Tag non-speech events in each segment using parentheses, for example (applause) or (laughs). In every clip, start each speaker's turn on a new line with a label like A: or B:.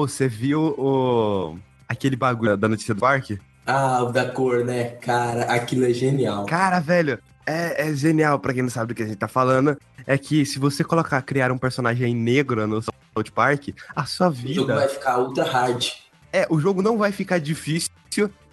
A: Ô, você viu o... aquele bagulho da notícia do parque?
B: Ah, o da cor, né? Cara, aquilo é genial.
A: Cara, velho, é, é genial, pra quem não sabe do que a gente tá falando. É que se você colocar, criar um personagem negro no South Park, a sua
B: O jogo
A: vida.
B: vai ficar ultra hard.
A: É, o jogo não vai ficar difícil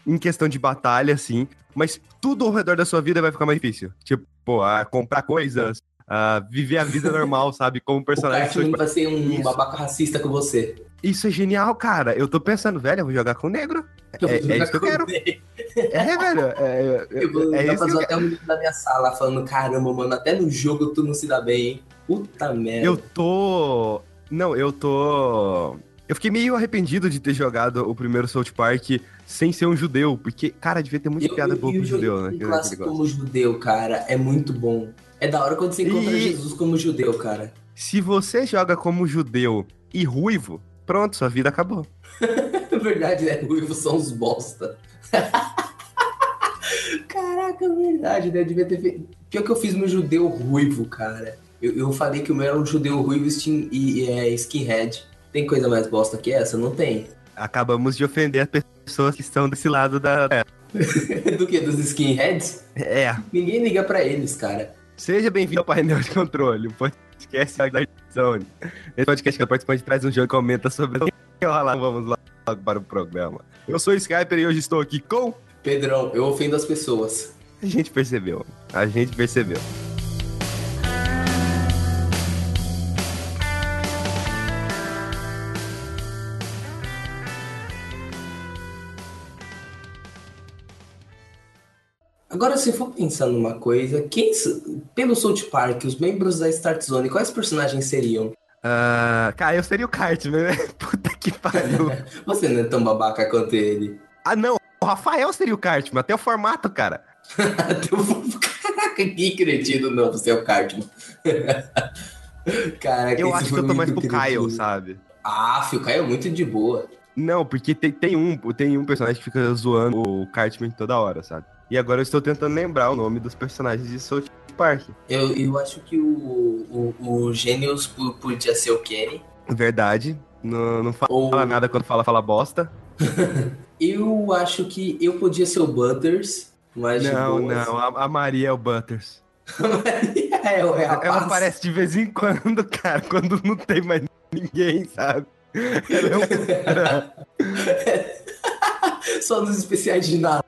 A: em questão de batalha, assim, mas tudo ao redor da sua vida vai ficar mais difícil. Tipo, a comprar coisas, a viver a vida (laughs) normal, sabe? Como
B: O
A: personagem. South
B: Cartman vai ser um
A: Isso.
B: babaca racista com você.
A: Isso é genial, cara. Eu tô pensando, velho, eu vou jogar com negro.
B: Eu
A: É, é isso que eu quero.
B: ele.
A: É, velho. É, é,
B: Eu vou
A: é isso
B: pra
A: que eu
B: até o menino da minha sala falando: caramba, mano, até no jogo tu não se dá bem, hein? Puta merda.
A: Eu tô. Não, eu tô. Eu fiquei meio arrependido de ter jogado o primeiro South Park sem ser um judeu, porque, cara, devia ter muita
B: Eu-
A: piada
B: eu-
A: boa
B: eu
A: com judeu, né?
B: um
A: que
B: clássico como judeu, cara, é muito bom. É da hora quando você encontra
A: E-
B: Jesus como judeu, cara.
A: Se você joga como judeu e ruivo, pronto, sua vida acabou. (laughs)
B: Verdade, é ruivo são os bosta. (laughs) Caraca, é verdade, né? Devia ter feito. Pior que eu fiz meu judeu ruivo, cara. Eu, eu falei que o meu era um judeu ruivo skin- e, e é skinhead. Tem coisa mais bosta que essa? Não tem.
A: Acabamos de ofender as pessoas que estão desse lado da. (laughs)
B: Do que? Dos skinheads?
A: É.
B: Ninguém liga pra eles, cara.
A: Seja bem-vindo ao painel de controle, o podcast da Zone. Esse podcast que o participante traz um jogo que aumenta sobre o que rola. Vamos lá para o programa. Eu sou o Skyper e hoje estou aqui com.
B: Pedrão, eu ofendo as pessoas.
A: A gente percebeu. A gente percebeu.
B: Agora, se for pensar numa coisa, quem, pelo South Park, os membros da Start Zone, quais personagens seriam?
A: Ah, cara, eu seria o Cartman, né? (laughs) Puta que pariu. (laughs)
B: Você não é tão babaca quanto ele.
A: ah, não. O Rafael seria o Cartman, até o formato, cara. (laughs)
B: Caraca, que cretino, não, você é o Cartman. Caraca,
A: Eu acho que eu tô mais pro Kyle,
B: cretino.
A: sabe?
B: Ah, o Caio é muito de boa.
A: Não, porque tem, tem, um, tem um personagem que fica zoando o Cartman toda hora, sabe? E agora eu estou tentando lembrar o nome dos personagens de South Park.
B: Eu, eu acho que o, o, o Gênios po- podia ser o Kenny.
A: Verdade. Não, não fala
B: Ou
A: nada quando fala, fala bosta. (laughs)
B: eu acho que eu podia ser o Butters, mas
A: Não, não. A, a Maria é o Butters. (laughs)
B: é, é a
A: Ela
B: paz.
A: aparece de vez em quando, cara, (laughs) quando não tem mais ninguém, sabe? Ela é um.
B: Só nos especiais de Natal.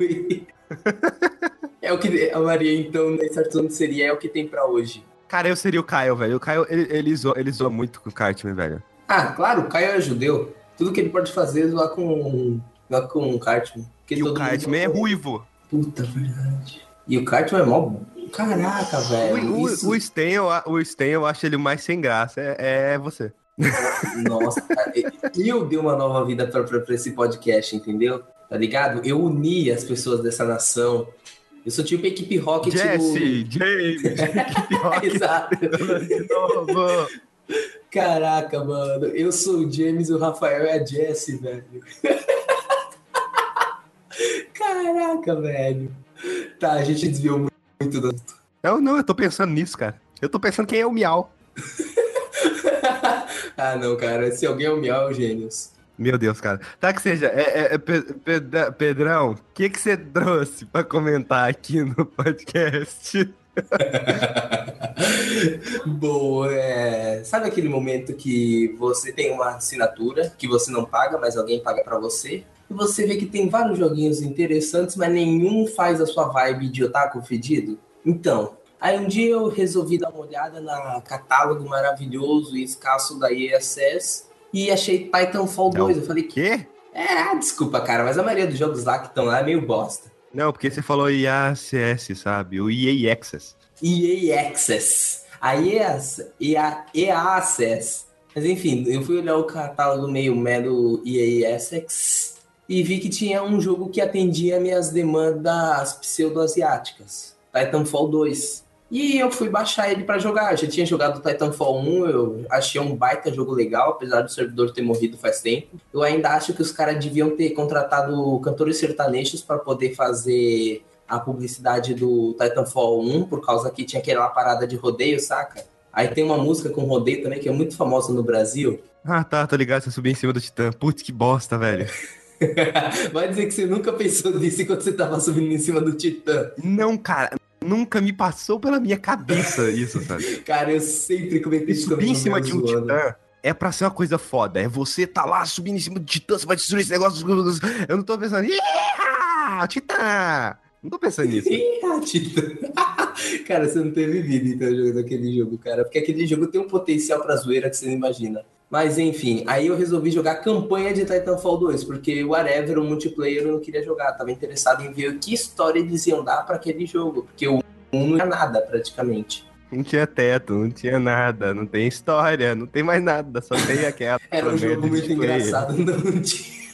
B: E- (laughs) é o que a Maria, então, na Start Zone seria é o que tem pra hoje.
A: Cara, eu seria o Kyle, velho. O Kyle, ele, ele, zoa, ele zoa muito com o Cartman, velho.
B: Ah, claro, o Caio é judeu. Tudo que ele pode fazer é zoar com, zoar com o Cartman.
A: E o Cartman é ruivo.
B: Puta, verdade. E o Cartman é mó... Caraca, velho.
A: O,
B: isso-
A: o Stan, eu, o Stan, eu acho ele mais sem graça. É, é você.
B: Nossa, cara. (laughs) Eu dei uma nova vida pra, pra, pra esse podcast, entendeu? Tá ligado? Eu uni as pessoas dessa nação. Eu sou tipo a equipe Rocket
A: Jesse, James, (laughs) Equipe
B: do...
A: Rocket
B: Exato.
A: de novo.
B: Caraca, mano. Eu sou o James, o Rafael é a Jessie, velho. (laughs) Caraca, velho. Tá, a gente desviou muito, do...
A: Não, não, eu tô pensando nisso, cara. Eu tô pensando quem é o Miau. (laughs)
B: ah, não, cara. Se alguém é o Miau, é o Gênios.
A: Meu Deus, cara. Tá que seja, é, é- é Pedrão, o que que você trouxe pra comentar aqui no podcast? (laughs)
B: Boa, é... sabe aquele momento que você tem uma assinatura que você não paga, mas alguém paga pra você? E você vê que tem vários joguinhos interessantes, mas nenhum faz a sua vibe de otaku fedido? Então, aí um dia eu resolvi dar uma olhada na catálogo maravilhoso e escasso da ESS e achei Titanfall
A: Não.
B: 2. Eu falei, que
A: Quê?
B: é, desculpa, cara, mas a maioria dos jogos lá que estão lá é meio bosta.
A: Não, porque você falou IACS, sabe? O EA Access.
B: EA Access. A EA, EA, EA Access. Mas enfim, eu fui olhar o catálogo meio mero EA Access e vi que tinha um jogo que atendia minhas demandas pseudo-asiáticas. Titanfall 2. E eu fui baixar ele pra jogar. Eu já tinha jogado Titanfall 1, eu achei um baita jogo legal, apesar do servidor ter morrido faz tempo. Eu ainda acho que os caras deviam ter contratado cantores sertanejos para poder fazer a publicidade do Titanfall 1, por causa que tinha aquela parada de rodeio, saca? Aí tem uma música com rodeio também que é muito famosa no Brasil.
A: Ah, tá, tô ligado, você subiu em cima do Titã. Putz, que bosta, velho. (laughs)
B: Vai dizer que você nunca pensou nisso enquanto você tava subindo em cima do Titã.
A: Não, cara, nunca me passou pela minha cabeça isso, sabe? (laughs)
B: Cara, eu sempre comentei isso
A: Subir em cima de um Titã é pra ser uma coisa foda. É você tá lá subindo em cima do Titã, você vai destruir esse negócio. Eu não tô pensando, Titã! Não tô pensando nisso. (laughs)
B: Titã! (laughs) cara, você não teve vida então jogando aquele jogo, cara. Porque aquele jogo tem um potencial pra zoeira que você não imagina. Mas enfim, aí eu resolvi jogar a campanha de Titanfall 2, porque whatever, o multiplayer eu não queria jogar. Tava interessado em ver que história eles iam dar para aquele jogo, porque o 1 não tinha nada praticamente.
A: Não tinha teto, não tinha nada, não tem história, não tem mais nada, só tem (laughs) aquela.
B: Era um jogo muito engraçado, (laughs) não tinha.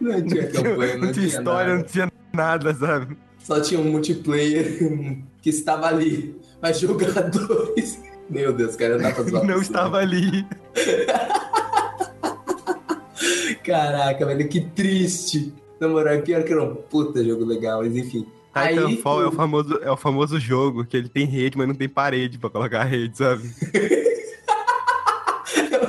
B: não tinha campanha, não,
A: não tinha história,
B: nada.
A: não tinha nada, sabe?
B: Só tinha um multiplayer (laughs) que estava ali, mas jogadores. Meu Deus, cara, (laughs) não dá pra zoar.
A: Não estava ali. (laughs)
B: Caraca, velho, que triste. Na moral, pior que era um puta jogo legal, mas enfim.
A: Titanfall Aí, é, o famoso, é o famoso jogo que ele tem rede, mas não tem parede pra colocar a rede, sabe? (laughs)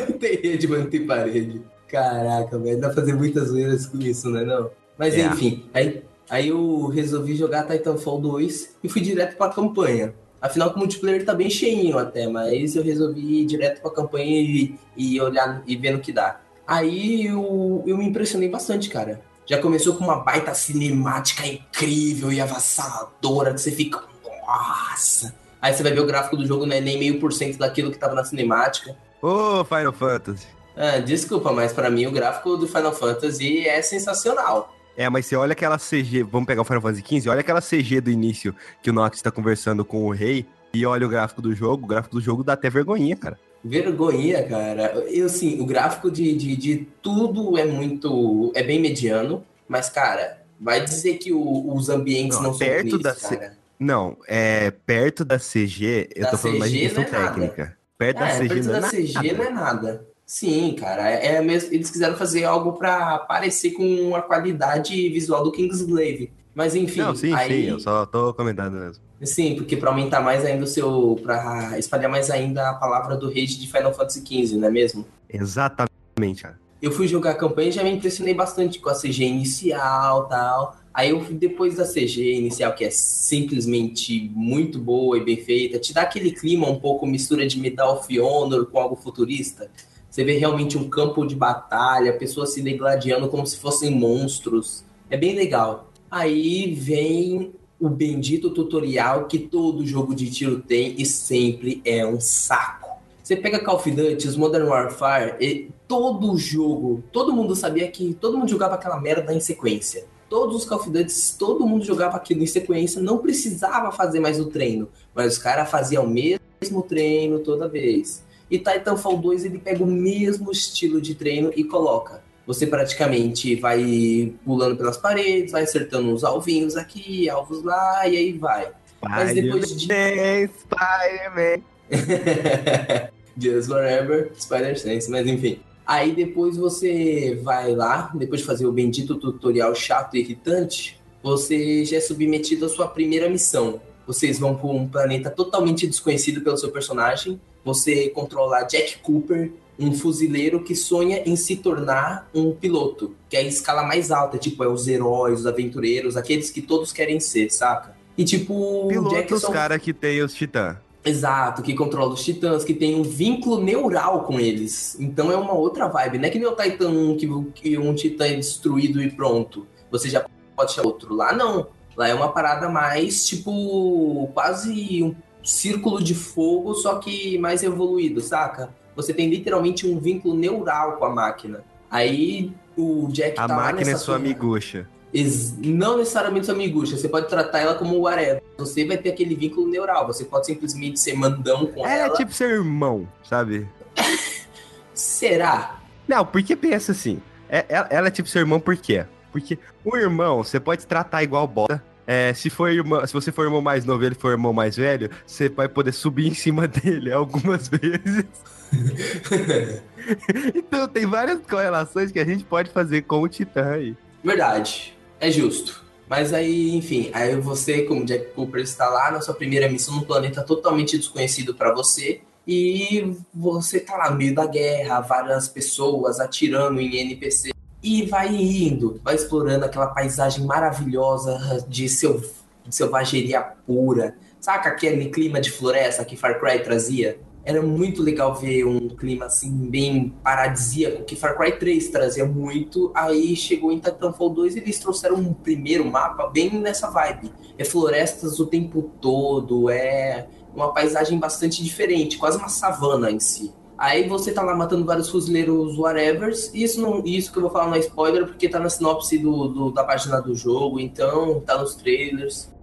B: não tem rede, mas não tem parede. Caraca, velho, dá pra fazer muitas zoeiras com isso, né? Não? Mas é. enfim, aí, aí eu resolvi jogar Titanfall 2 e fui direto pra campanha. Afinal, o multiplayer tá bem cheinho até, mas eu resolvi ir direto pra campanha e, e olhar e ver no que dá. Aí eu, eu me impressionei bastante, cara. Já começou com uma baita cinemática incrível e avassaladora, que você fica. Nossa! Aí você vai ver o gráfico do jogo, não é nem meio por cento daquilo que tava na cinemática.
A: Ô, oh, Final Fantasy!
B: Ah, desculpa, mas para mim o gráfico do Final Fantasy é sensacional.
A: É, mas você olha aquela CG, vamos pegar o Final Fantasy XV, olha aquela CG do início que o Nox tá conversando com o rei e olha o gráfico do jogo, o gráfico do jogo dá até vergonhinha, cara.
B: Vergonha, cara. Eu, sim, o gráfico de, de, de, tudo é muito. é bem mediano, mas, cara, vai dizer que o, os ambientes não, não
A: perto são bonitos, da. C... Não, é perto da CG, eu da tô falando CG mais de questão é técnica.
B: Perto é, da CG, perto não, é da CG nada. não é nada. Sim, cara, é, é mesmo, eles quiseram fazer algo para parecer com a qualidade visual do Kingsglaive. Mas enfim.
A: Não, sim, aí... sim, eu só tô comentando mesmo.
B: Sim, porque para aumentar mais ainda o seu. para espalhar mais ainda a palavra do rei de Final Fantasy XV, não é mesmo?
A: Exatamente, cara.
B: Eu fui jogar a campanha e já me impressionei bastante com a CG inicial tal. Aí eu depois da CG inicial, que é simplesmente muito boa e bem feita, te dá aquele clima um pouco mistura de Medal of Honor com algo futurista. Você vê realmente um campo de batalha, pessoas se degladiando como se fossem monstros. É bem legal. Aí vem o bendito tutorial que todo jogo de tiro tem e sempre é um saco. Você pega Call of Duty, Modern Warfare, e todo jogo, todo mundo sabia que todo mundo jogava aquela merda em sequência. Todos os Call of Duty, todo mundo jogava aquilo em sequência, não precisava fazer mais o treino, mas os caras faziam o mesmo treino toda vez. E Titanfall 2 ele pega o mesmo estilo de treino e coloca você praticamente vai pulando pelas paredes, vai acertando uns alvinhos aqui, alvos lá, e aí vai.
A: Mas depois de. Spider-Man! (laughs)
B: Just Forever, Spider-Sense, mas enfim. Aí depois você vai lá, depois de fazer o bendito tutorial chato e irritante, você já é submetido à sua primeira missão. Vocês vão para um planeta totalmente desconhecido pelo seu personagem. Você controla Jack Cooper, um fuzileiro que sonha em se tornar um piloto, que é a escala mais alta, tipo, é os heróis, os aventureiros, aqueles que todos querem ser, saca? E tipo,
A: piloto Jack os caras que tem os titãs.
B: Exato, que controla os titãs, que tem um vínculo neural com eles. Então é uma outra vibe. Não é que nem o Titan 1, que, que um titã é destruído e pronto. Você já pode achar outro. Lá não. Lá é uma parada mais, tipo, quase um círculo de fogo, só que mais evoluído, saca? você tem literalmente um vínculo neural com a máquina. Aí o Jack
A: a
B: tá
A: máquina é sua amigucha.
B: Não necessariamente sua amigucha, você pode tratar ela como whatever. Você vai ter aquele vínculo neural, você pode simplesmente ser mandão com
A: ela.
B: Ela
A: é tipo seu irmão, sabe? (laughs)
B: Será?
A: Não, porque pensa assim. É, ela é tipo seu irmão por quê? Porque o irmão, você pode tratar igual bota. É, se, for irmão, se você for irmão mais novo e ele for irmão mais velho, você vai poder subir em cima (laughs) dele algumas (laughs) vezes. (laughs) então tem várias correlações que a gente pode fazer com o Titã aí.
B: Verdade. É justo. Mas aí, enfim, aí você, como Jack Cooper, está lá na sua primeira missão num planeta totalmente desconhecido para você. E você tá lá no meio da guerra, várias pessoas atirando em NPC. E vai indo, vai explorando aquela paisagem maravilhosa de, seu, selvageria pura. Saca aquele clima de floresta que Far Cry trazia? Era muito legal ver um clima assim, bem paradisíaco, que Far Cry 3 trazia muito. Aí chegou em Titanfall 2 e eles trouxeram um primeiro mapa bem nessa vibe. É florestas o tempo todo, é uma paisagem bastante diferente, quase uma savana em si. Aí você tá lá matando vários fuzileiros whatevers. Isso, não, isso que eu vou falar não é spoiler, porque tá na sinopse do, do, da página do jogo, então tá nos trailers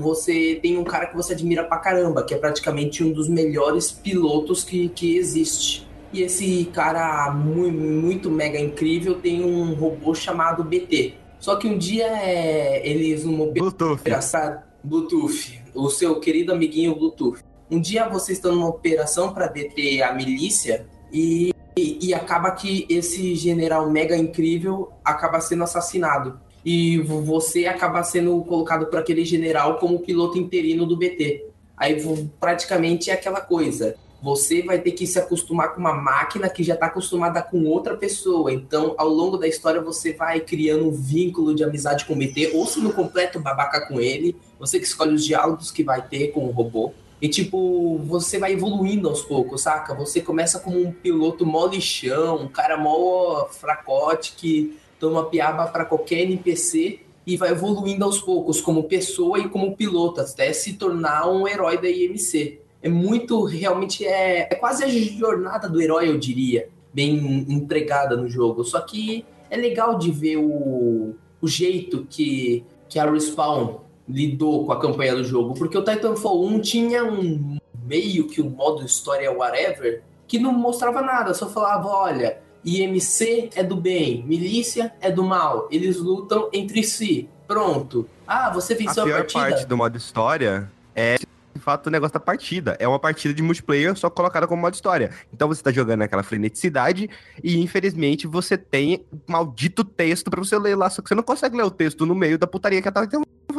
B: você tem um cara que você admira pra caramba, que é praticamente um dos melhores pilotos que, que existe. E esse cara muito, muito mega incrível tem um robô chamado BT. Só que um dia é, eles numa
A: Bluetooth.
B: operação Bluetooth, o seu querido amiguinho Bluetooth. Um dia vocês estão numa operação para deter a milícia e, e, e acaba que esse general mega incrível acaba sendo assassinado e você acaba sendo colocado por aquele general como piloto interino do BT. Aí praticamente é aquela coisa. Você vai ter que se acostumar com uma máquina que já está acostumada com outra pessoa. Então, ao longo da história, você vai criando um vínculo de amizade com o BT, ou se no completo babaca com ele. Você que escolhe os diálogos que vai ter com o robô. E, tipo, você vai evoluindo aos poucos, saca? Você começa como um piloto mó lixão, um cara mó fracote que toma piaba para qualquer NPC e vai evoluindo aos poucos como pessoa e como piloto até se tornar um herói da IMC. É muito, realmente é, é quase a jornada do herói, eu diria, bem empregada no jogo. Só que é legal de ver o, o jeito que, que a Respawn lidou com a campanha do jogo, porque o Titanfall 1 tinha um meio que um modo história whatever que não mostrava nada, só falava, olha, IMC é do bem, milícia é do mal. Eles lutam entre si. Pronto. Ah, você venceu a,
A: a
B: partida.
A: A pior parte do modo história é de fato o negócio da partida. É uma partida de multiplayer só colocada como modo história. Então você tá jogando naquela freneticidade e infelizmente você tem maldito texto para você ler lá, só que você não consegue ler o texto no meio da putaria que a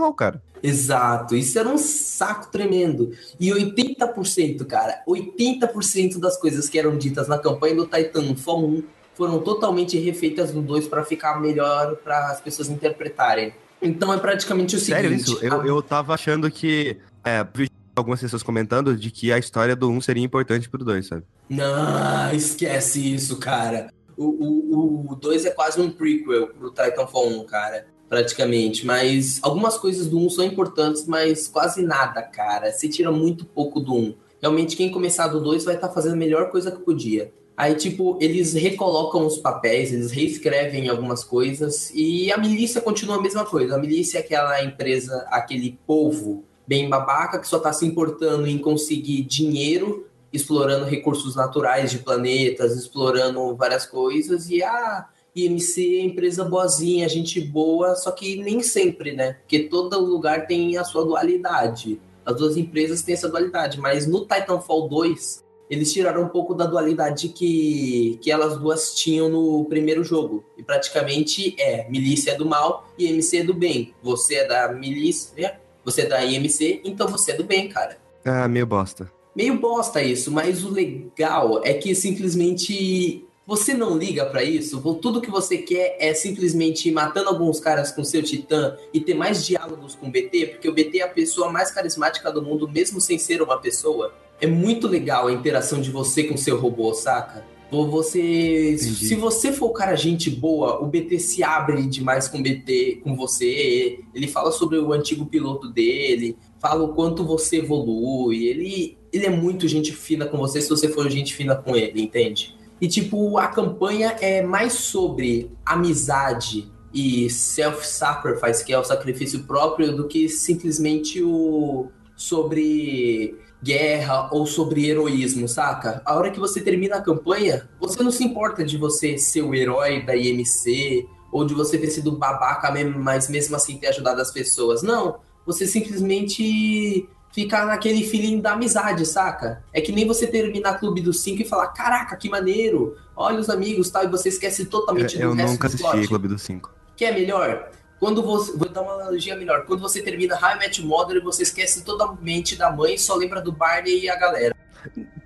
A: Titanfall, cara.
B: Exato, isso era um saco tremendo. E 80%, cara, 80% das coisas que eram ditas na campanha do Titanfall 1 foram totalmente refeitas no 2 para ficar melhor para as pessoas interpretarem. Então é praticamente o seguinte.
A: Sério isso? Eu, eu tava achando que. É, algumas pessoas comentando de que a história do 1 seria importante pro 2, sabe?
B: Não, esquece isso, cara. O 2 é quase um prequel pro Titanfall 1, cara. Praticamente. Mas algumas coisas do 1 são importantes, mas quase nada, cara. Você tira muito pouco do 1. Realmente, quem começar do 2 vai estar tá fazendo a melhor coisa que podia. Aí, tipo, eles recolocam os papéis, eles reescrevem algumas coisas e a milícia continua a mesma coisa. A milícia é aquela empresa, aquele povo bem babaca que só está se importando em conseguir dinheiro, explorando recursos naturais de planetas, explorando várias coisas, e a IMC é empresa boazinha, gente boa, só que nem sempre, né? Porque todo lugar tem a sua dualidade. As duas empresas têm essa dualidade, mas no Titanfall 2 eles tiraram um pouco da dualidade que, que elas duas tinham no primeiro jogo. E praticamente é milícia é do mal e MC é do bem. Você é da milícia, você é da IMC, então você é do bem, cara.
A: Ah, meio bosta.
B: Meio bosta isso, mas o legal é que simplesmente você não liga para isso. Tudo que você quer é simplesmente ir matando alguns caras com seu titã e ter mais diálogos com o BT, porque o BT é a pessoa mais carismática do mundo, mesmo sem ser uma pessoa. É muito legal a interação de você com seu robô, saca? Você, Entendi. se você for o cara gente boa, o BT se abre demais com o BT, com você. Ele fala sobre o antigo piloto dele, fala o quanto você evolui. Ele, ele é muito gente fina com você se você for gente fina com ele, entende? E tipo, a campanha é mais sobre amizade e self-sacrifice, que é o sacrifício próprio, do que simplesmente o sobre guerra ou sobre heroísmo, saca? A hora que você termina a campanha, você não se importa de você ser o herói da IMC ou de você ter sido babaca mesmo, mas mesmo assim ter ajudado as pessoas. Não, você simplesmente fica naquele feeling da amizade, saca? É que nem você terminar Clube dos Cinco e falar, caraca, que maneiro, olha os amigos tal, e você esquece totalmente
A: eu,
B: do
A: eu
B: resto
A: nunca assisti Clube dos Cinco.
B: Que é melhor? quando você. Vou dar uma analogia melhor. Quando você termina High Match Mother, você esquece totalmente da mãe e só lembra do Barney e a galera.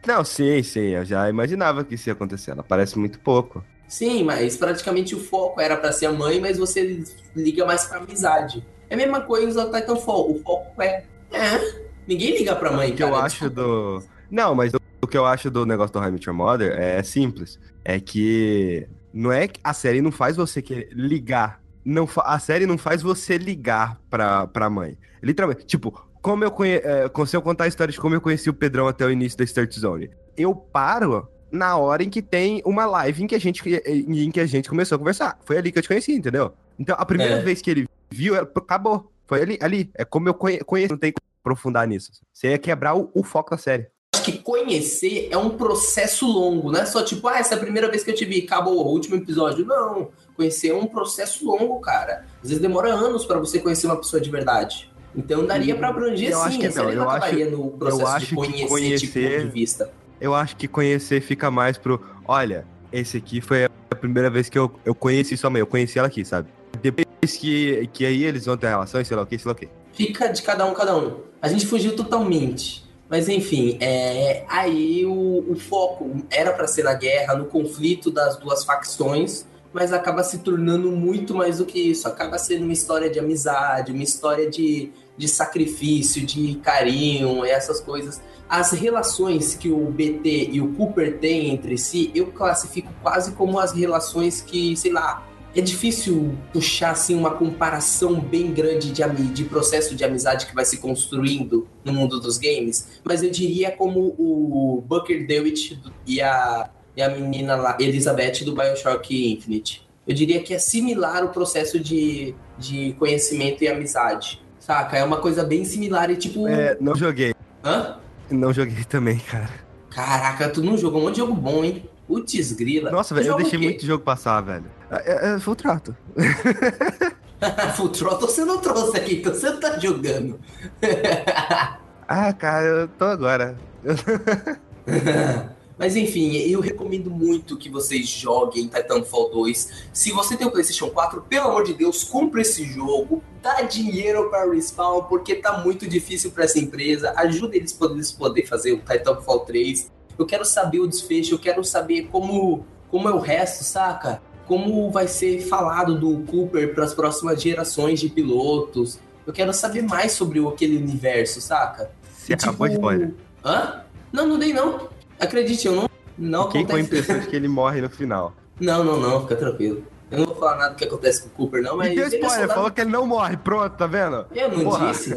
A: Não, sim, sim. Eu já imaginava que isso ia acontecer. Ela parece muito pouco.
B: Sim, mas praticamente o foco era para ser a mãe, mas você liga mais pra amizade. É a mesma coisa do Titanfall. O foco é. É. Ninguém liga pra mãe,
A: O que eu acho do. Não, mas o que eu acho do negócio do Your Mother é simples. É que não é que a série não faz você querer ligar. Não, a série não faz você ligar pra, pra mãe. Literalmente, tipo, como eu conhe... É, se eu contar a história de como eu conheci o Pedrão até o início da Start Zone, eu paro na hora em que tem uma live em que a gente, em que a gente começou a conversar. Foi ali que eu te conheci, entendeu? Então, a primeira é. vez que ele viu, acabou. Foi ali, ali. É como eu conheci, não tem aprofundar nisso. Você ia quebrar o, o foco da série
B: acho que conhecer é um processo longo, não é só tipo, ah, essa é a primeira vez que eu te vi, acabou o último episódio. Não, conhecer é um processo longo, cara. Às vezes demora anos para você conhecer uma pessoa de verdade. Então daria para abranger
A: eu
B: sim,
A: acho que não, eu acho,
B: no processo eu acho de conhecer, conhecer tipo, ponto de vista.
A: Eu acho que conhecer fica mais pro, olha, esse aqui foi a primeira vez que eu, eu conheci sua mãe, eu conheci ela aqui, sabe? Depois que, que aí eles vão ter relação, sei lá o que, sei lá o que.
B: Fica de cada um, cada um. A gente fugiu totalmente. Mas enfim, é, aí o, o foco era para ser na guerra, no conflito das duas facções, mas acaba se tornando muito mais do que isso. Acaba sendo uma história de amizade, uma história de, de sacrifício, de carinho, essas coisas. As relações que o BT e o Cooper têm entre si, eu classifico quase como as relações que, sei lá, é difícil puxar assim uma comparação bem grande de, de processo de amizade que vai se construindo no mundo dos games, mas eu diria como o Booker DeWitt e a, e a menina lá, Elizabeth do BioShock Infinite. Eu diria que é similar o processo de, de conhecimento e amizade. Saca? É uma coisa bem similar e tipo.
A: É, não joguei.
B: Hã?
A: Não joguei também, cara.
B: Caraca, tu não jogou um monte de jogo bom, hein? Putz, grila.
A: Nossa, velho, eu deixei muito jogo passar, velho. É, é, é full trato. (laughs)
B: full throttle você não trouxe aqui, então você não tá jogando. (laughs)
A: ah, cara, eu tô agora. (laughs)
B: Mas enfim, eu recomendo muito que vocês joguem Titanfall 2. Se você tem o PlayStation 4, pelo amor de Deus, compre esse jogo, dá dinheiro para Respawn, porque tá muito difícil para essa empresa. Ajuda eles a poder fazer o Titanfall 3. Eu quero saber o desfecho, eu quero saber como, como é o resto, saca? Como vai ser falado do Cooper para as próximas gerações de pilotos. Eu quero saber mais sobre aquele universo, saca?
A: Você e, acabou tipo... de spoiler.
B: Hã? Não, não dei não. Acredite, eu não. Não
A: Fiquei com a impressão de que ele morre no final. (laughs)
B: Não, não, não, fica tranquilo. Eu não vou falar nada do que acontece com o Cooper, não, mas.
A: E deu spoiler, falou que ele não morre, pronto, tá vendo?
B: Eu não Porra. disse.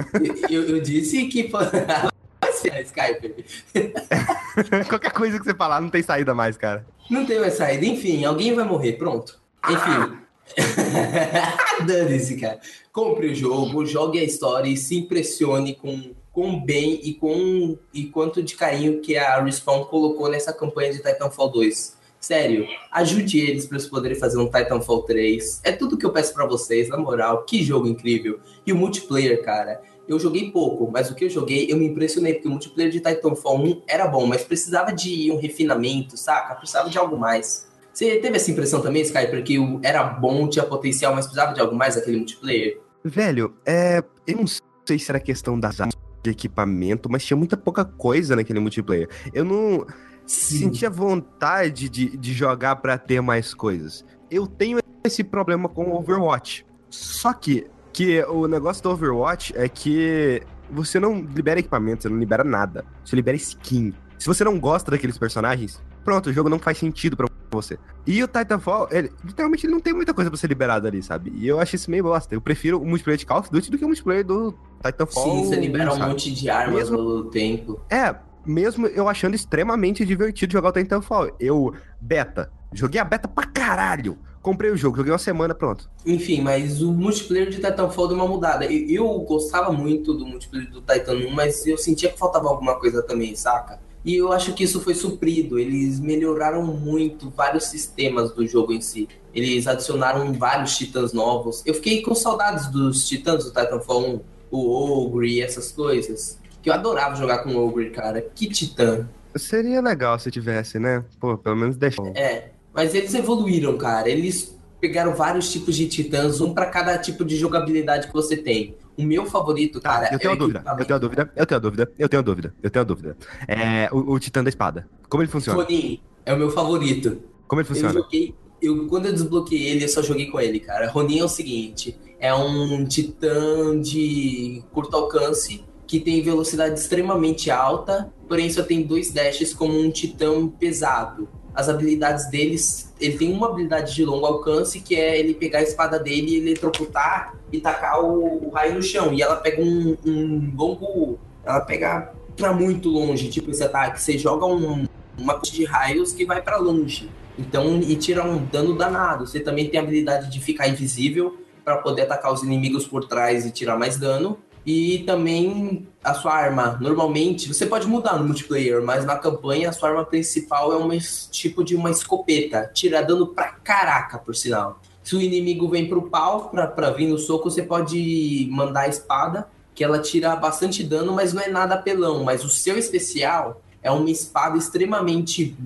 B: Eu, eu, disse que. (laughs) Skype. (laughs)
A: Qualquer coisa que você falar, não tem saída mais, cara.
B: Não tem mais saída. Enfim, alguém vai morrer, pronto. Enfim. (laughs) Dane-se, cara. Compre o jogo, jogue a história e se impressione com com bem e com e quanto de carinho que a Respawn colocou nessa campanha de Titanfall 2. Sério, ajude eles para eles poderem fazer um Titanfall 3. É tudo que eu peço para vocês, na moral. Que jogo incrível. E o multiplayer, cara. Eu joguei pouco, mas o que eu joguei, eu me impressionei, porque o multiplayer de Titanfall 1 era bom, mas precisava de um refinamento, saca? Precisava de algo mais. Você teve essa impressão também, Skyper, que era bom, tinha potencial, mas precisava de algo mais aquele multiplayer?
A: Velho, é. Eu não sei se era questão das armas de equipamento, mas tinha muita pouca coisa naquele multiplayer. Eu não Sim. sentia vontade de, de jogar para ter mais coisas. Eu tenho esse problema com Overwatch. Só que que o negócio do Overwatch é que você não libera equipamento, você não libera nada. Você libera skin. Se você não gosta daqueles personagens, pronto, o jogo não faz sentido para você. E o Titanfall, ele, literalmente ele não tem muita coisa pra ser liberado ali, sabe? E eu acho isso meio bosta. Eu prefiro o multiplayer de Call of Duty do que o multiplayer do Titanfall.
B: Sim, você libera um monte de armas mesmo, no tempo.
A: É, mesmo eu achando extremamente divertido jogar o Titanfall. Eu, beta, joguei a beta pra caralho. Comprei o jogo, joguei uma semana, pronto.
B: Enfim, mas o multiplayer de Titanfall deu uma mudada. Eu, gostava muito do multiplayer do Titan 1, mas eu sentia que faltava alguma coisa também, saca? E eu acho que isso foi suprido. Eles melhoraram muito vários sistemas do jogo em si. Eles adicionaram vários titãs novos. Eu fiquei com saudades dos titãs do Titanfall 1, o Ogre e essas coisas. Que eu adorava jogar com o Ogre, cara. Que titã.
A: Seria legal se tivesse, né? Pô, pelo menos deixar.
B: É, mas eles evoluíram, cara. Eles pegaram vários tipos de titãs, um para cada tipo de jogabilidade que você tem. O meu favorito,
A: Tá,
B: cara,
A: eu tenho
B: é
A: uma
B: o
A: dúvida, eu tenho uma dúvida, eu tenho uma dúvida, eu tenho uma dúvida, eu tenho uma dúvida. É, o, o Titã da Espada. Como ele funciona?
B: Ronin é o meu favorito.
A: Como ele
B: Eu
A: funciona?
B: joguei. Eu, quando eu desbloqueei ele, eu só joguei com ele, cara. Ronin é o seguinte: é um titã de curto alcance que tem velocidade extremamente alta, porém só tem dois dashes como um titã pesado. As habilidades deles, ele tem uma habilidade de longo alcance que é ele pegar a espada dele, eletrocutar e tacar o, o raio no chão. E ela pega um, um longo. Ela pega pra muito longe, tipo esse ataque. Você joga um, uma coisa de raios que vai pra longe. Então, e tira um dano danado. Você também tem a habilidade de ficar invisível para poder atacar os inimigos por trás e tirar mais dano. E também a sua arma. Normalmente, você pode mudar no multiplayer, mas na campanha a sua arma principal é um tipo de uma escopeta. Tira dano pra caraca, por sinal. Se o inimigo vem pro pau pra, pra vir no soco, você pode mandar a espada, que ela tira bastante dano, mas não é nada apelão. Mas o seu especial é uma espada extremamente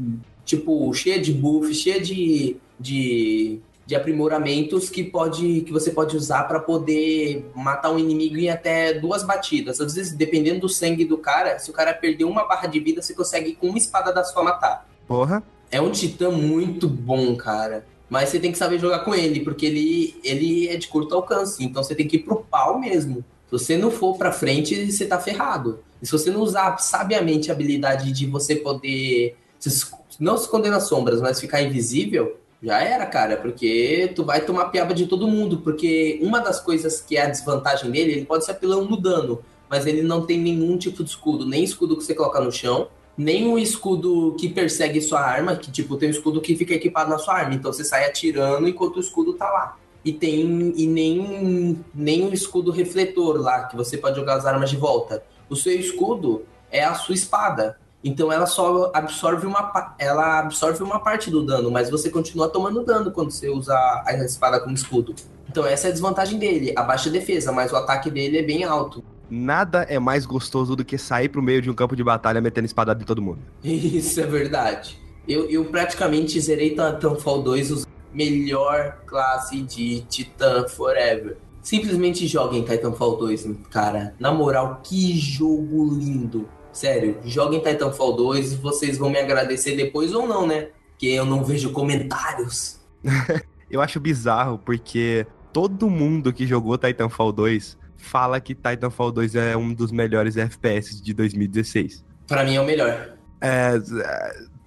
B: tipo, cheia de buff, cheia de, de, de aprimoramentos que, pode, que você pode usar para poder matar um inimigo em até duas batidas. Às vezes, dependendo do sangue do cara, se o cara perder uma barra de vida, você consegue com uma espada da sua matar.
A: Porra.
B: É um titã muito bom, cara. Mas você tem que saber jogar com ele, porque ele, ele é de curto alcance. Então você tem que ir pro pau mesmo. Se você não for pra frente, você tá ferrado. E se você não usar sabiamente a habilidade de você poder se não se esconder nas sombras, mas ficar invisível, já era, cara. Porque tu vai tomar piaba de todo mundo. Porque uma das coisas que é a desvantagem dele, ele pode ser apelão no dano. Mas ele não tem nenhum tipo de escudo. Nem escudo que você coloca no chão, nem o escudo que persegue sua arma, que tipo, tem um escudo que fica equipado na sua arma, então você sai atirando enquanto o escudo tá lá. E tem e nem nem o escudo refletor lá, que você pode jogar as armas de volta. O seu escudo é a sua espada. Então ela só absorve uma ela absorve uma parte do dano, mas você continua tomando dano quando você usa a espada como escudo. Então essa é a desvantagem dele, a baixa defesa, mas o ataque dele é bem alto.
A: Nada é mais gostoso do que sair pro meio de um campo de batalha metendo espadada em todo mundo.
B: Isso é verdade. Eu, eu praticamente zerei Titanfall 2 usando melhor classe de Titan Forever. Simplesmente joguem Titanfall 2, cara. Na moral, que jogo lindo. Sério, joguem Titanfall 2 e vocês vão me agradecer depois ou não, né? Porque eu não vejo comentários. (laughs)
A: Eu acho bizarro porque todo mundo que jogou Titanfall 2 fala que Titanfall 2 é um dos melhores FPS de 2016.
B: Pra mim é o melhor.
A: É,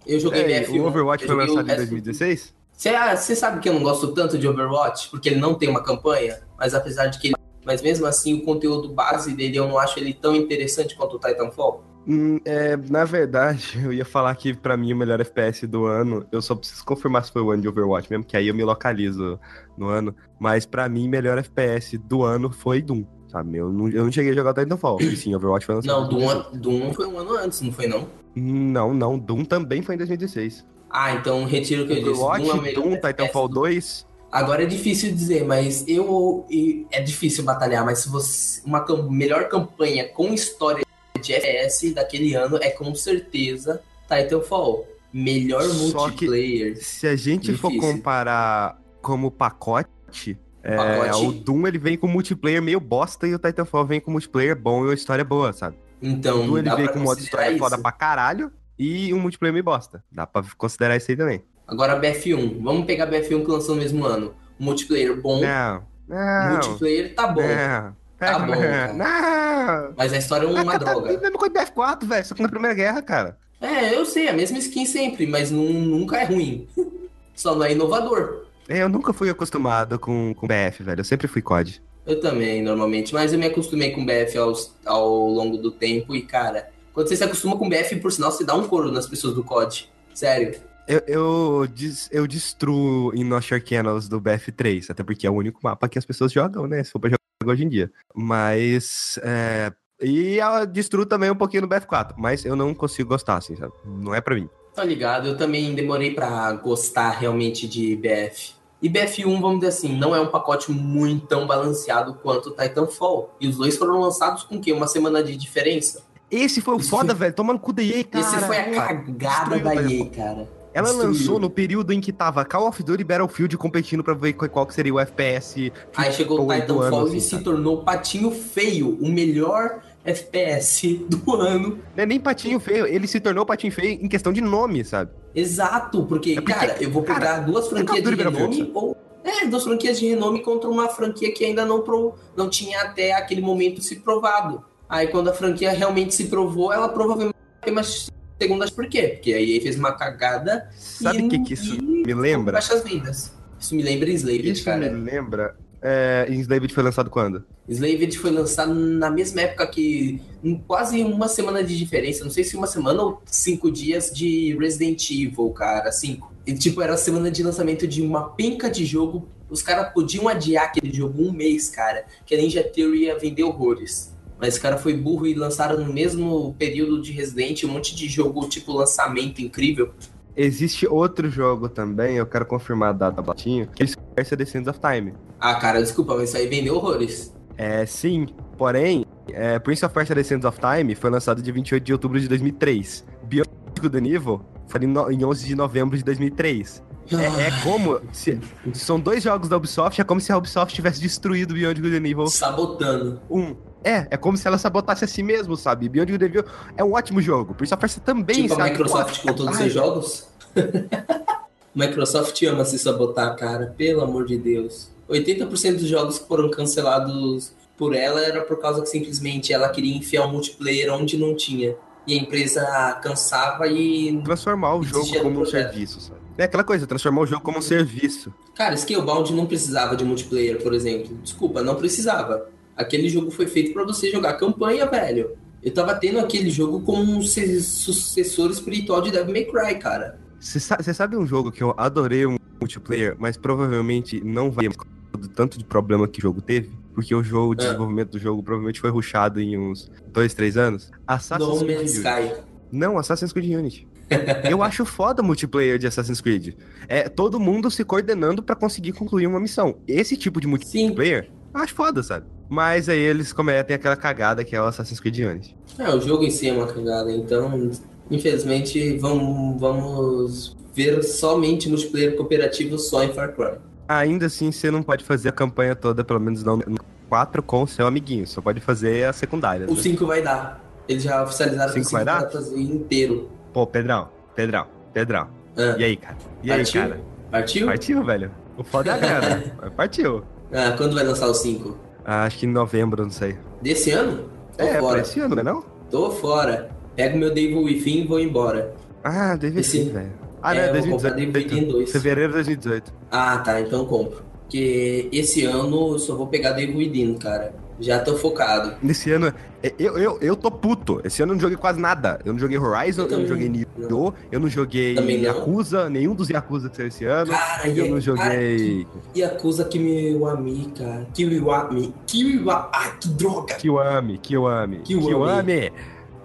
B: Eu joguei
A: é,
B: BF1.
A: o Overwatch foi lançado em
B: BF1.
A: 2016?
B: Você sabe que eu não gosto tanto de Overwatch, porque ele não tem uma campanha, mas apesar de que ele. Mas mesmo assim, o conteúdo base dele eu não acho ele tão interessante quanto o Titanfall.
A: Hum, é, na verdade, (laughs) eu ia falar que pra mim o melhor FPS do ano, eu só preciso confirmar se foi o ano de Overwatch mesmo, que aí eu me localizo no ano. Mas pra mim, melhor FPS do ano foi Doom, sabe? Eu não, eu não cheguei a jogar Titanfall. E sim, Overwatch foi lançado.
B: Não, Doom,
A: 2016.
B: Doom foi um ano antes, não foi não?
A: Não, não, Doom também foi em 2016.
B: Ah, então retiro o que eu disse.
A: Overwatch,
B: Doom é
A: Doom, Titanfall
B: do-
A: 2.
B: Agora é difícil dizer, mas eu. É difícil batalhar, mas se você. Uma melhor campanha com história de FPS daquele ano é com certeza Titanfall. Melhor
A: Só
B: multiplayer.
A: Se a gente for
B: Difícil.
A: comparar como pacote, é,
B: Pacote.
A: o Doom ele vem com multiplayer meio bosta e o Titanfall vem com multiplayer bom e uma história boa, sabe?
B: Então,
A: O Doom ele
B: pra
A: com modo história
B: isso.
A: foda pra caralho e um multiplayer meio bosta. Dá pra considerar isso aí também.
B: Agora BF1. Vamos pegar BF1 que lançou no mesmo ano. Multiplayer bom.
A: Não, não,
B: multiplayer tá bom.
A: não.
B: Tá bom, cara.
A: Não!
B: Mas a história é uma
A: Ah, tá
B: droga.
A: mesmo com o BF4, velho, só que na Primeira Guerra, cara.
B: É, eu sei, a mesma skin sempre, mas nu- nunca é ruim. (laughs) Só não é inovador.
A: É, Eu nunca fui acostumado com, com BF, velho. Eu sempre fui COD.
B: Eu também, normalmente. Mas eu me acostumei com BF aos- ao longo do tempo e, cara, quando você se acostuma com BF, por sinal, você dá um couro nas pessoas do COD. Sério.
A: Eu, eu, eu destruo em North Shore Canals do BF3, até porque é o único mapa que as pessoas jogam, né? Se for pra jogar hoje em dia. Mas. É, e eu destruo também um pouquinho no BF4, mas eu não consigo gostar, assim, sabe? Não é pra mim.
B: Tá ligado? Eu também demorei pra gostar realmente de BF. E BF1, vamos dizer assim, não é um pacote muito tão balanceado quanto o Titanfall. E os dois foram lançados com o quê? Uma semana de diferença?
A: Esse foi o
B: Esse
A: foda, velho. Toma no cu da EA, cara.
B: Esse foi a cagada
A: destruiu
B: da EA, cara.
A: Ela
B: Destruiu.
A: lançou no período em que tava Call of Duty e Battlefield competindo pra ver qual que seria o FPS.
B: Aí chegou o Titanfall
A: ano,
B: e
A: assim,
B: se
A: sabe?
B: tornou patinho feio, o melhor FPS do ano.
A: Não é nem patinho feio, ele se tornou patinho feio em questão de nome, sabe?
B: Exato, porque,
A: É porque,
B: cara, eu vou pegar
A: cara,
B: duas franquias de renome ou. É, duas franquias de renome contra uma franquia que ainda não, pro, não tinha até aquele momento se provado. Aí quando a franquia realmente se provou, ela provavelmente tem mais segundas por quê? Porque a EA fez uma cagada
A: Sabe o que, que isso me lembra?
B: baixas vendas. Isso me lembra Slaved,
A: Isso
B: cara.
A: me lembra. É, Enslaved foi lançado quando?
B: Slaved foi lançado na mesma época que. Quase uma semana de diferença. Não sei se uma semana ou cinco dias de Resident Evil, cara. Cinco. E, tipo, era a semana de lançamento de uma penca de jogo. Os caras podiam adiar aquele jogo um mês, cara. Que a Ninja Theory ia vender horrores. Mas o cara foi burro e lançaram no mesmo período de Resident um monte de jogo, tipo, lançamento incrível.
A: Existe outro jogo também, eu quero confirmar a data batinho, que é The Sands of Time.
B: Ah, cara, desculpa, mas isso aí vendeu horrores.
A: É, sim, porém, é, Prince of Persia The Sands of Time foi lançado dia 28 de outubro de 2003. Bionic The Nível foi em no- em 11 de novembro de 2003. É, é como se são dois jogos da Ubisoft, é como se a Ubisoft tivesse destruído Beyond Good and Evil
B: Sabotando.
A: 1. É, é como se ela sabotasse a si mesmo, sabe? Beyond Good and Evil é um ótimo jogo. Prince of Persia também,
B: Tipo a
A: sabe?
B: Microsoft com todos os seus jogos? (laughs) Microsoft ama se sabotar, cara. Pelo amor de Deus. 80% dos jogos que foram cancelados por ela era por causa que simplesmente ela queria enfiar o multiplayer onde não tinha. E a empresa cansava e.
A: Transformar o jogo como um serviço, sabe? É aquela coisa, transformar o jogo como um serviço.
B: Cara, Scalebound não precisava de multiplayer, por exemplo. Desculpa, não precisava. Aquele jogo foi feito pra você jogar campanha, velho. Eu tava tendo aquele jogo como um sucessor espiritual de Devil May Cry, cara.
A: Você sa- você sabe um jogo que eu adorei um multiplayer, mas provavelmente não vai do tanto de problema que o jogo teve? Porque o jogo, o
B: Ah.
A: desenvolvimento do jogo provavelmente foi rushado em uns dois, três anos. Assassin's
B: No
A: Creed.
B: Sky.
A: Não, Assassin's Creed Unity. eu acho foda o multiplayer de Assassin's Creed. É todo mundo se coordenando pra conseguir concluir uma missão. Esse tipo de
B: Sim.
A: multiplayer, eu acho foda, sabe? Mas aí eles cometem aquela cagada que é o Assassin's Creed Unity.
B: É, o jogo em si é uma cagada, então, infelizmente, vamos, vamos ver somente multiplayer cooperativo só em Far Cry.
A: Ainda assim, você não pode fazer a campanha toda, pelo menos não no 4 com o seu amiguinho. Só pode fazer as secundárias.
B: O
A: né?
B: 5 vai dar. Eles já oficializaram que o
A: Cinco
B: 5
A: vai dar?
B: fazer inteiro.
A: Pô, Pedrão, Pedrão, Pedrão.
B: Ah,
A: E aí, cara? E aí,
B: Partiu?
A: cara?
B: Partiu?
A: Partiu, velho. O foda é a grana. (laughs) Partiu.
B: Ah, quando vai lançar o 5?
A: Ah, acho que em novembro, não sei.
B: Desse ano? Tô
A: é,
B: fora.
A: esse ano, né não?
B: Tô fora. Pego meu Devil Within e vou embora.
A: Ah, deve
B: Esse-
A: ser, velho. Ah,
B: É,
A: não,
B: comprar
A: 2018.
B: Devil Within 2.
A: Fevereiro de 2018.
B: Ah, tá, então compro. Porque esse ano eu só vou pegar Devil Within, cara. Já tô focado.
A: Nesse ano, é, eu, eu, eu tô puto. Esse ano eu não joguei quase nada. Eu não joguei Horizon, eu,
B: Eu
A: não joguei Nioh, eu não joguei
B: Também não.
A: Yakuza, nenhum dos Yakuza que saiu esse ano.
B: Cara,
A: eu
B: e
A: não joguei
B: Yakuza Kiwiwami, cara. Kiwiwami. Kiwiwami. Ah, que droga.
A: Kiwami, Kiwami,
B: Kiwami.
A: Kiwami.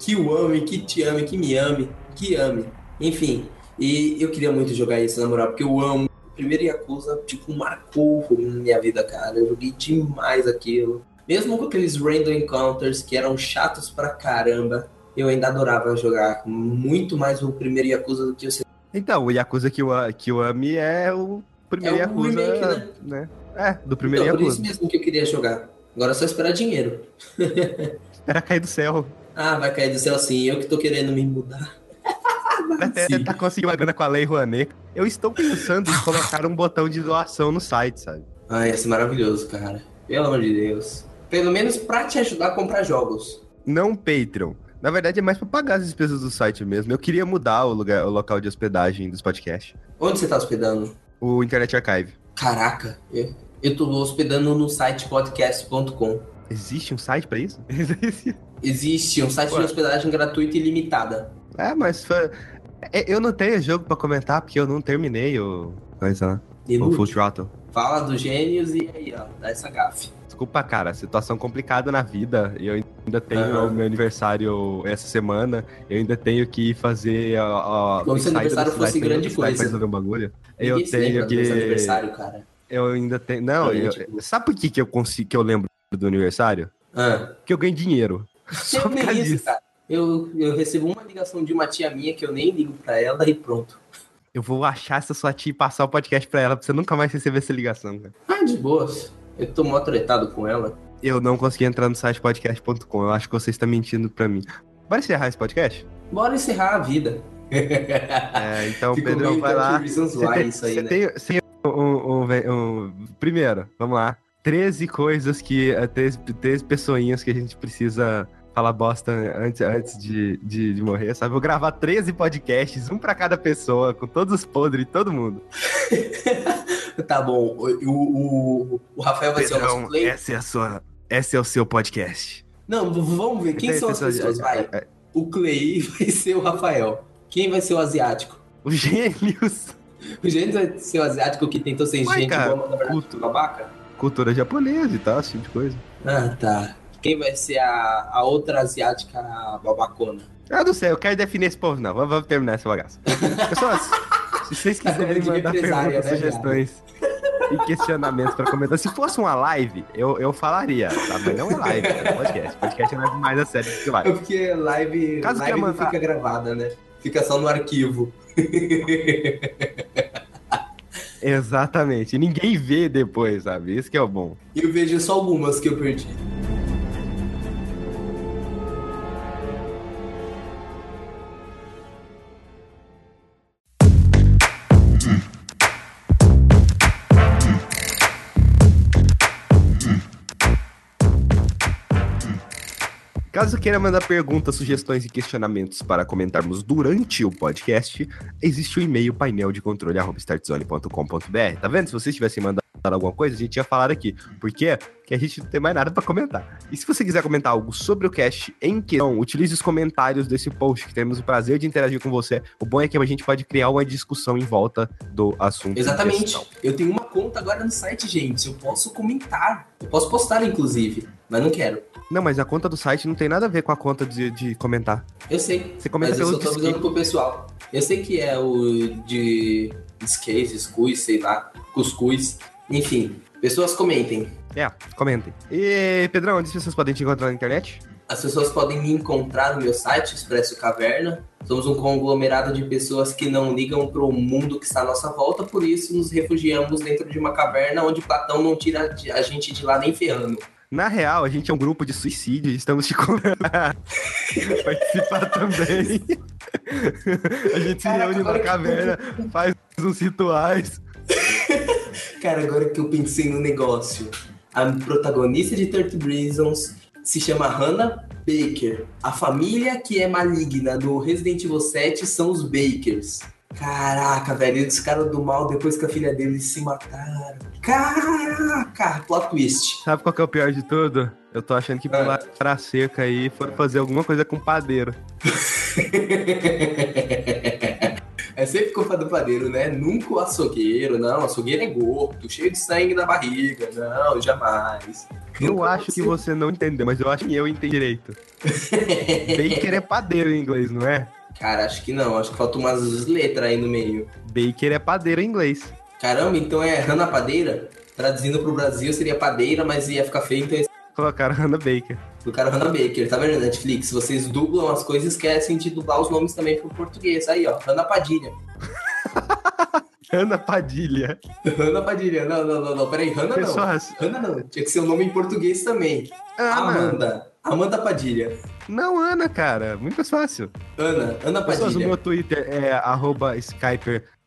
B: Que o ame, que te ame, que me ame, que ame. Enfim, e eu queria muito jogar isso, na moral, porque eu amo. Primeiro Yakuza, tipo, marcou minha vida, cara. Eu joguei demais aquilo. Mesmo com aqueles random encounters que eram chatos pra caramba, eu ainda adorava jogar muito mais o primeiro Yakuza do que o segundo.
A: Então, o Yakuza Kiwa- Kiwami é o primeiro
B: É
A: Yakuza,
B: remake, né?
A: né? É, do primeiro
B: Então, por isso
A: Yakuza.
B: mesmo que eu queria jogar. Agora é só esperar dinheiro. (laughs)
A: Espera cair do céu.
B: Ah, vai cair do céu sim, eu que tô querendo me mudar.
A: Até (laughs)
B: Sim.
A: tá conseguindo uma grana com a Lei Rouanet. Eu estou pensando em colocar um botão de doação no site, sabe?
B: Ai, ia ser maravilhoso, cara. Pelo amor de Deus. Pelo menos pra te ajudar a comprar jogos.
A: Não Patreon. Na verdade, é mais pra pagar as despesas do site mesmo. Eu queria mudar o, lugar, o local de hospedagem dos podcasts.
B: Onde você tá hospedando?
A: O Internet Archive.
B: Caraca, eu, eu tô hospedando no site podcast.com.
A: Existe um site pra isso? (laughs) Existe.
B: Existe um site
A: Ué.
B: de hospedagem gratuita e ilimitada.
A: É, mas foi... é, eu não tenho jogo pra comentar porque eu não terminei o. Coisa lá. O. Full Throttle.
B: Fala dos gênios e aí, ó, dá essa gafe.
A: Desculpa, cara, situação complicada na vida. E eu ainda tenho o meu aniversário essa semana. Eu ainda tenho que fazer a. a
B: Como se o aniversário
A: cidade,
B: fosse
A: tem
B: grande
A: cidade
B: coisa.
A: resolver um bagulho.
B: Ninguém
A: Eu tenho que.
B: aniversário, cara.
A: Eu ainda tenho. Não, eu-
B: tipo-
A: sabe por que, que eu consigo que eu lembro do aniversário?
B: Ah,
A: Que eu ganho dinheiro. (laughs) Só
B: eu
A: por causa
B: isso,
A: disso.
B: cara. Eu, eu recebo uma ligação de uma tia minha que eu nem ligo pra ela e pronto.
A: Eu vou achar essa sua tia e passar o podcast pra ela, pra você nunca mais receber essa ligação, cara.
B: Ah, de boas. Eu tô mó tretado com ela.
A: Eu não consegui entrar no site podcast.com. Eu acho que você está mentindo pra mim. Bora encerrar esse podcast?
B: Bora encerrar a vida.
A: É, então, (laughs)
B: Ficou
A: Pedrão,
B: meio
A: vai lá.
B: 30 Reasons
A: Você tem,
B: né?
A: tem, um, um- um- Primeiro, vamos lá. 13 coisas que. eh, 13, 13 pessoinhas que a gente precisa falar bosta antes, antes de, de, de morrer, sabe? Vou gravar 13 podcasts, um pra cada pessoa, com todos os podres de todo mundo. (laughs) (laughs)
B: Tá bom. O, o, o- o Rafael vai ser o
A: Pedrão,
B: nosso play.
A: essa é a sua. Esse é o seu podcast.
B: Não, vamos ver. Quem
A: Tem
B: são as pessoas? Vai.
A: é, é,
B: O Clay (laughs) vai ser o Rafael. Quem vai ser o asiático?
A: Os gênios.
B: O gente vai ser o asiático que tentou ser
A: Ué,
B: gente
A: cara,
B: na verdade foi babaca?
A: Cultura japonesa e tal, esse tipo de coisa.
B: Ah, tá. Quem vai ser a, a outra asiática babacona?
A: Eu não sei, eu quero definir esse povo, não. Vamos, vamos terminar essa bagaça. Pessoas, (laughs) se vocês quiserem
B: De
A: mandar perguntas,
B: né,
A: sugestões e questionamentos pra comentar, se fosse uma live, eu, eu falaria, tá? Mas não é live, é podcast. Podcast é mais a sério do que
B: É
A: live.
B: porque live,
A: Caso
B: live
A: mandar-
B: fica gravada, né? Fica só no arquivo.
A: Exatamente. Ninguém vê depois, sabe? Isso que é o bom.
B: Eu vejo só algumas que eu perdi.
A: Caso queira mandar perguntas, sugestões e questionamentos para comentarmos durante o podcast, existe o e-mail painel de controle. Tá vendo? Se vocês tivessem mandado alguma coisa, a gente ia falar aqui. Por quê? Porque a gente não tem mais nada para comentar. E se você quiser comentar algo sobre o cast em questão, utilize os comentários desse post, que temos o prazer de interagir com você. O bom é que a gente pode criar uma discussão em volta do assunto.
B: Exatamente. Eu tenho uma conta agora no site, gente. Eu posso comentar. Eu posso postar, inclusive. Mas não quero.
A: Não, mas a conta do site não tem nada a ver com a conta de, de comentar.
B: Eu sei.
A: Você comenta
B: Mas eu
A: pelo
B: só tô avisando pro pessoal. Eu sei que é o de skate, escus, sei lá, cuscuz. Enfim, pessoas comentem.
A: É, comentem. E, Pedrão, onde as pessoas podem te encontrar na internet?
B: As pessoas podem me encontrar no meu site, Expresso Caverna. Somos um conglomerado de pessoas que não ligam para o mundo que está à nossa volta, por isso nos refugiamos dentro de uma caverna onde Platão não tira a gente de lá nem ferrando.
A: Na real, a gente é um grupo de suicídio e estamos te convidando (laughs) a participar também. a gente se
B: Caraca,
A: reúne na caverna, faz uns rituais.
B: Cara, agora que eu pensei no negócio, a protagonista de 30 Reasons se chama Hannah Baker. A família que é maligna do Resident Evil 7 são os Bakers. Caraca, velho, eles ficaram do mal depois que a filha deles se mataram. Caraca, plot twist.
A: Sabe qual que é o pior de tudo? Eu tô achando que
B: Ah.
A: pular pra cerca aí foram fazer alguma coisa com padeiro. (laughs)
B: É sempre culpa do padeiro, né? Nunca o açougueiro, não. O açougueiro é gordo, cheio de sangue na barriga. Não, jamais.
A: Eu
B: Nunca
A: acho que você não entendeu, mas eu acho que eu entendi direito. Baker é padeiro em inglês, não é?
B: Cara, acho que não. Acho que faltam umas letras aí no meio.
A: Baker é padeiro em inglês.
B: Caramba, então é Hannah Padeira? Traduzindo pro Brasil seria padeira, mas ia ficar feio, então eles
A: Colocaram Hannah Baker.
B: colocaram Hannah Baker. Tá vendo, Netflix? Vocês dublam as coisas, esquecem de dublar os nomes também pro português. Aí, ó, Hannah Padilha. (laughs)
A: Hannah Padilha.
B: Hannah Padilha. Não, não, não, não. Peraí, Hannah não.
A: Pessoas,
B: Hannah não. Tinha que ser o nome em português também.
A: Ana.
B: Amanda. Amanda Padilha.
A: Não, Ana, cara. Muito mais fácil.
B: Ana. Ana
A: Pessoas, o
B: Padilha.
A: meu Twitter é arroba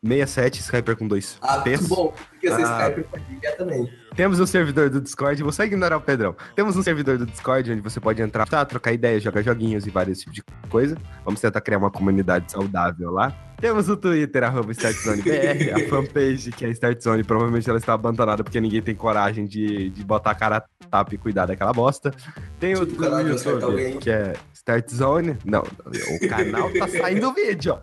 A: Skyper67, Skyper com dois
B: Ah, muito bom. Porque ser
A: Ah.
B: Skype Padilha também.
A: Temos um servidor do Discord, vou só ignorar o Pedrão. Temos um servidor do Discord onde você pode entrar, tá, trocar ideias, jogar joguinhos e vários tipos de coisa. Vamos tentar criar uma comunidade saudável lá. Temos o Twitter, arroba StartZoneBR, a (laughs) fanpage que é StartZone, provavelmente ela está abandonada porque ninguém tem coragem de, de botar a cara a tapa e cuidar daquela bosta. Tem o
B: Tipo o canal
A: YouTube,
B: alguém.
A: que é StartZone. Não, o canal tá saindo vídeo, ó.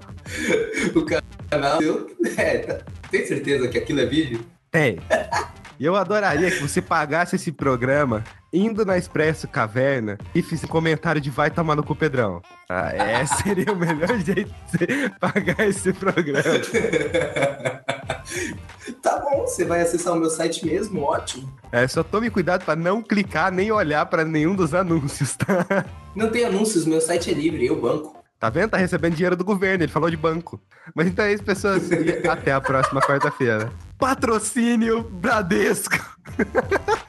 A: (laughs)
B: O canal. (laughs) É, tá- tem certeza que aquilo é vídeo?
A: Tem. E eu adoraria que você pagasse esse programa indo na Expresso Caverna e fizesse um comentário de vai tomar no cu, Pedrão. Ah, é, (laughs) seria o melhor jeito de você pagar esse programa. (laughs)
B: tá bom, você vai acessar o meu site mesmo, ótimo.
A: É, só tome cuidado pra não clicar nem olhar pra nenhum dos anúncios, tá?
B: Não tem anúncios, meu site é livre, eu banco.
A: Tá vendo? Tá recebendo dinheiro do governo, ele falou de banco. Mas então é isso, pessoas. Até a próxima quarta-feira. Patrocínio Bradesco. (laughs)